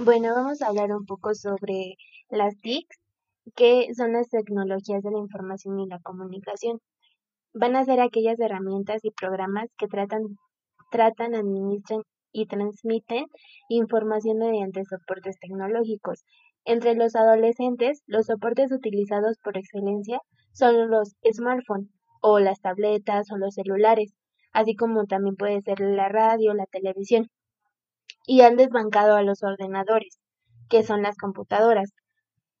Bueno, vamos a hablar un poco sobre las TICs, que son las tecnologías de la información y la comunicación. Van a ser aquellas herramientas y programas que tratan, tratan, administran y transmiten información mediante soportes tecnológicos. Entre los adolescentes, los soportes utilizados por excelencia son los smartphones o las tabletas o los celulares, así como también puede ser la radio, la televisión y han desbancado a los ordenadores, que son las computadoras.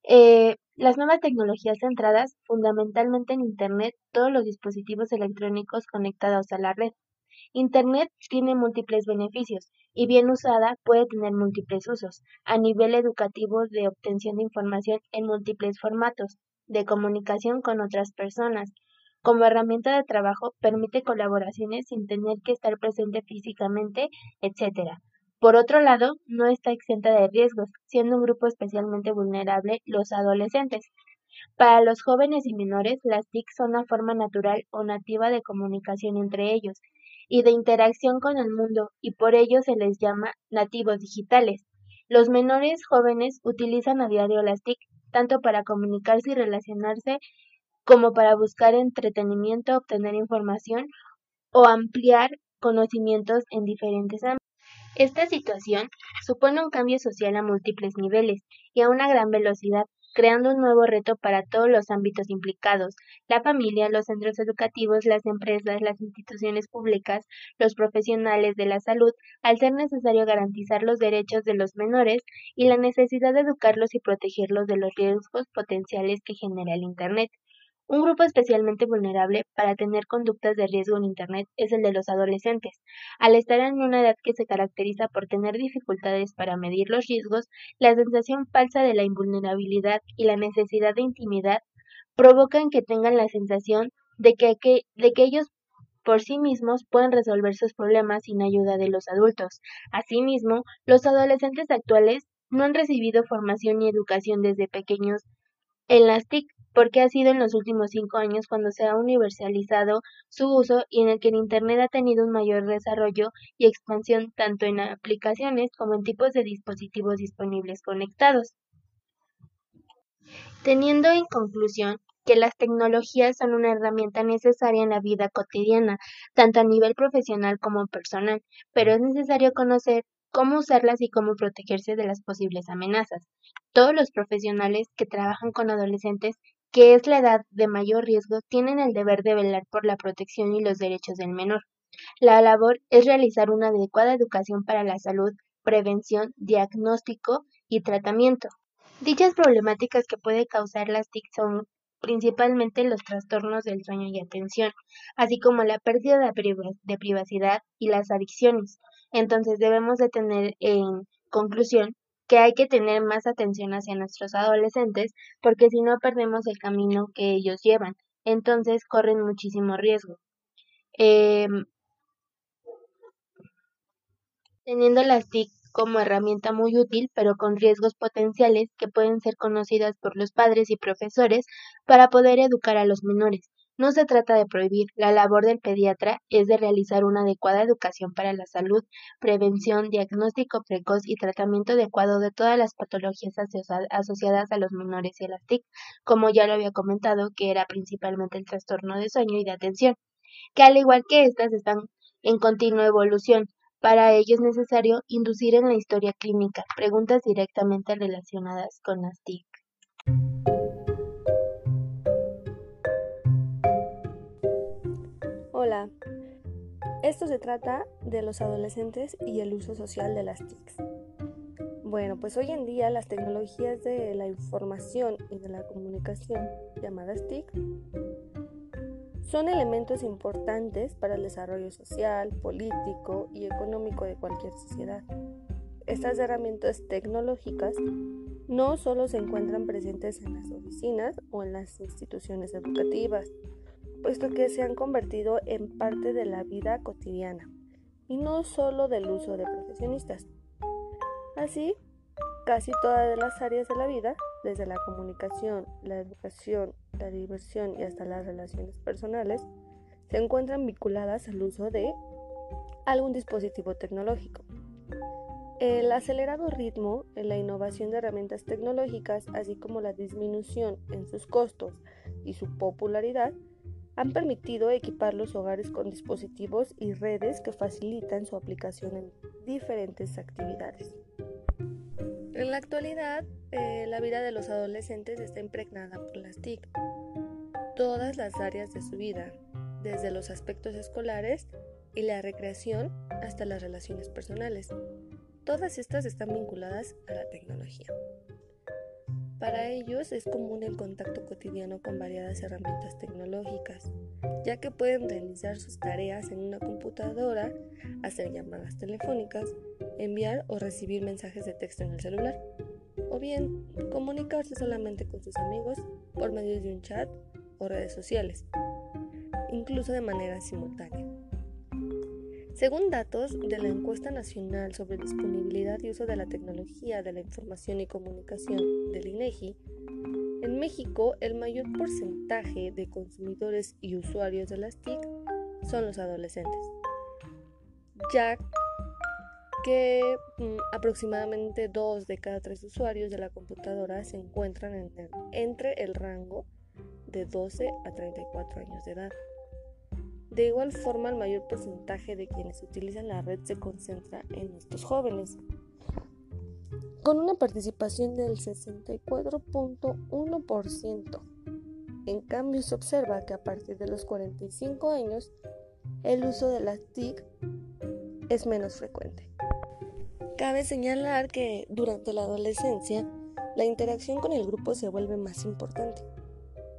Eh, las nuevas tecnologías centradas fundamentalmente en Internet, todos los dispositivos electrónicos conectados a la red. Internet tiene múltiples beneficios y bien usada puede tener múltiples usos a nivel educativo de obtención de información en múltiples formatos, de comunicación con otras personas. Como herramienta de trabajo permite colaboraciones sin tener que estar presente físicamente, etc. Por otro lado, no está exenta de riesgos, siendo un grupo especialmente vulnerable los adolescentes. Para los jóvenes y menores, las TIC son una forma natural o nativa de comunicación entre ellos y de interacción con el mundo, y por ello se les llama nativos digitales. Los menores jóvenes utilizan a diario las TIC tanto para comunicarse y relacionarse como para buscar entretenimiento, obtener información o ampliar conocimientos en diferentes ámbitos. Esta situación supone un cambio social a múltiples niveles y a una gran velocidad, creando un nuevo reto para todos los ámbitos implicados, la familia, los centros educativos, las empresas, las instituciones públicas, los profesionales de la salud, al ser necesario garantizar los derechos de los menores y la necesidad de educarlos y protegerlos de los riesgos potenciales que genera el Internet. Un grupo especialmente vulnerable para tener conductas de riesgo en Internet es el de los adolescentes. Al estar en una edad que se caracteriza por tener dificultades para medir los riesgos, la sensación falsa de la invulnerabilidad y la necesidad de intimidad provocan que tengan la sensación de que, de que ellos por sí mismos pueden resolver sus problemas sin ayuda de los adultos. Asimismo, los adolescentes actuales no han recibido formación y educación desde pequeños en las TIC porque ha sido en los últimos cinco años cuando se ha universalizado su uso y en el que el Internet ha tenido un mayor desarrollo y expansión tanto en aplicaciones como en tipos de dispositivos disponibles conectados. Teniendo en conclusión que las tecnologías son una herramienta necesaria en la vida cotidiana, tanto a nivel profesional como personal, pero es necesario conocer cómo usarlas y cómo protegerse de las posibles amenazas. Todos los profesionales que trabajan con adolescentes que es la edad de mayor riesgo, tienen el deber de velar por la protección y los derechos del menor. La labor es realizar una adecuada educación para la salud, prevención, diagnóstico y tratamiento. Dichas problemáticas que puede causar las TIC son principalmente los trastornos del sueño y atención, así como la pérdida de privacidad y las adicciones. Entonces debemos de tener en conclusión que hay que tener más atención hacia nuestros adolescentes porque si no perdemos el camino que ellos llevan, entonces corren muchísimo riesgo. Em, teniendo las TIC como herramienta muy útil, pero con riesgos potenciales que pueden ser conocidas por los padres y profesores para poder educar a los menores. No se trata de prohibir, la labor del pediatra es de realizar una adecuada educación para la salud, prevención, diagnóstico precoz y tratamiento adecuado de todas las patologías asociadas a los menores y a las TIC, como ya lo había comentado, que era principalmente el trastorno de sueño y de atención, que al igual que estas están en continua evolución. Para ello es necesario inducir en la historia clínica preguntas directamente relacionadas con las TIC. Esto se trata de los adolescentes y el uso social de las TICs. Bueno, pues hoy en día las tecnologías de la información y de la comunicación, llamadas TIC, son elementos importantes para el desarrollo social, político y económico de cualquier sociedad. Estas herramientas tecnológicas no solo se encuentran presentes en las oficinas o en las instituciones educativas, puesto que se han convertido en parte de la vida cotidiana y no solo del uso de profesionistas. Así, casi todas las áreas de la vida, desde la comunicación, la educación, la diversión y hasta las relaciones personales, se encuentran vinculadas al uso de algún dispositivo tecnológico. El acelerado ritmo en la innovación de herramientas tecnológicas, así como la disminución en sus costos y su popularidad, han permitido equipar los hogares con dispositivos y redes que facilitan su aplicación en diferentes actividades. En la actualidad, eh, la vida de los adolescentes está impregnada por las TIC. Todas las áreas de su vida, desde los aspectos escolares y la recreación hasta las relaciones personales. Todas estas están vinculadas a la tecnología. Para ellos es común el contacto cotidiano con variadas herramientas tecnológicas, ya que pueden realizar sus tareas en una computadora, hacer llamadas telefónicas, enviar o recibir mensajes de texto en el celular, o bien comunicarse solamente con sus amigos por medio de un chat o redes sociales, incluso de manera simultánea. Según datos de la Encuesta Nacional sobre Disponibilidad y Uso de la Tecnología de la Información y Comunicación del INEGI, en México el mayor porcentaje de consumidores y usuarios de las TIC son los adolescentes, ya que mm, aproximadamente dos de cada tres usuarios de la computadora se encuentran entre el rango de 12 a 34 años de edad. De igual forma, el mayor porcentaje de quienes utilizan la red se concentra en estos jóvenes, con una participación del 64.1%. En cambio, se observa que a partir de los 45 años, el uso de las TIC es menos frecuente. Cabe señalar que durante la adolescencia, la interacción con el grupo se vuelve más importante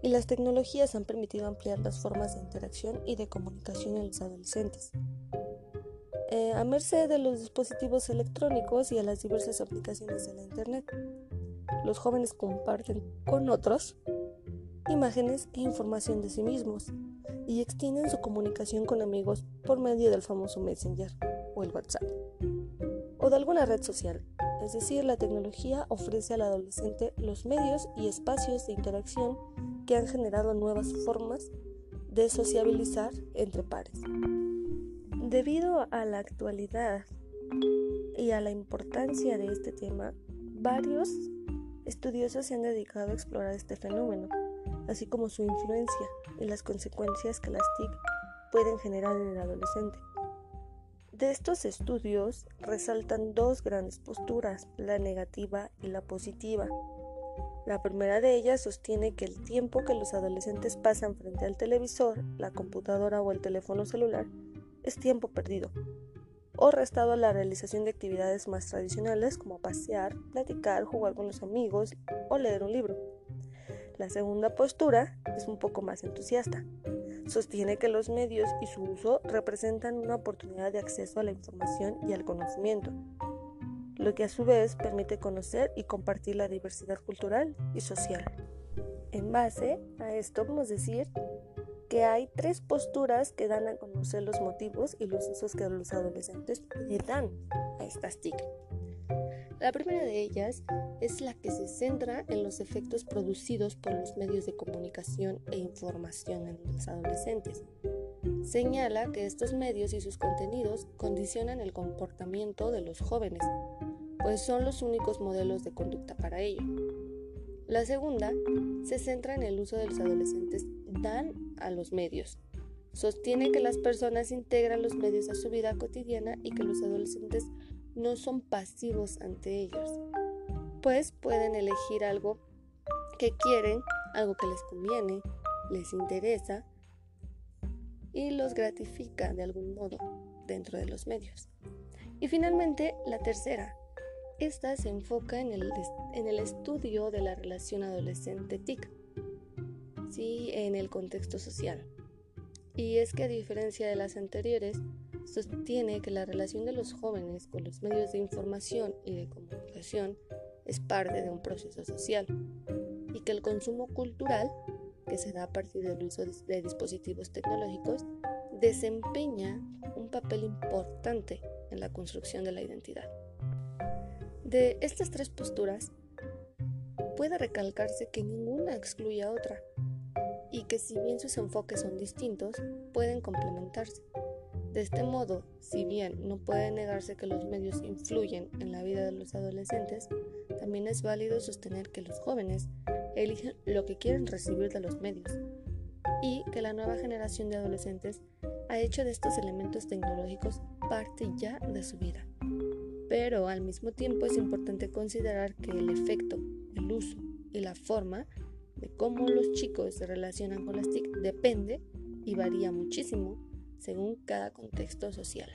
y las tecnologías han permitido ampliar las formas de interacción y de comunicación en los adolescentes. Eh, a merced de los dispositivos electrónicos y a las diversas aplicaciones de la Internet, los jóvenes comparten con otros imágenes e información de sí mismos y extienden su comunicación con amigos por medio del famoso Messenger o el WhatsApp o de alguna red social. Es decir, la tecnología ofrece al adolescente los medios y espacios de interacción que han generado nuevas formas de sociabilizar entre pares. Debido a la actualidad y a la importancia de este tema, varios estudiosos se han dedicado a explorar este fenómeno, así como su influencia y las consecuencias que las TIC pueden generar en el adolescente. De estos estudios resaltan dos grandes posturas, la negativa y la positiva. La primera de ellas sostiene que el tiempo que los adolescentes pasan frente al televisor, la computadora o el teléfono celular es tiempo perdido o restado a la realización de actividades más tradicionales como pasear, platicar, jugar con los amigos o leer un libro. La segunda postura es un poco más entusiasta. Sostiene que los medios y su uso representan una oportunidad de acceso a la información y al conocimiento, lo que a su vez permite conocer y compartir la diversidad cultural y social. En base a esto podemos decir que hay tres posturas que dan a conocer los motivos y los usos que los adolescentes le dan a estas TIC. La primera de ellas es la que se centra en los efectos producidos por los medios de comunicación e información en los adolescentes. Señala que estos medios y sus contenidos condicionan el comportamiento de los jóvenes, pues son los únicos modelos de conducta para ello. La segunda se centra en el uso de los adolescentes dan a los medios. Sostiene que las personas integran los medios a su vida cotidiana y que los adolescentes no son pasivos ante ellos, pues pueden elegir algo que quieren, algo que les conviene, les interesa y los gratifica de algún modo dentro de los medios. Y finalmente, la tercera, esta se enfoca en el, estudio de la relación adolescente-TIC, ¿sí? en el contexto social. Y es que a diferencia de las anteriores, sostiene que la relación de los jóvenes con los medios de información y de comunicación es parte de un proceso social y que el consumo cultural, que se da a partir del uso de dispositivos tecnológicos, desempeña un papel importante en la construcción de la identidad. De estas tres posturas, puede recalcarse que ninguna excluye a otra y que si bien sus enfoques son distintos, pueden complementarse. De este modo, si bien no puede negarse que los medios influyen en la vida de los adolescentes, también es válido sostener que los jóvenes eligen lo que quieren recibir de los medios y que la nueva generación de adolescentes ha hecho de estos elementos tecnológicos parte ya de su vida. Pero al mismo tiempo es importante considerar que el efecto, el uso y la forma de cómo los chicos se relacionan con las TIC depende y varía muchísimo según cada contexto social.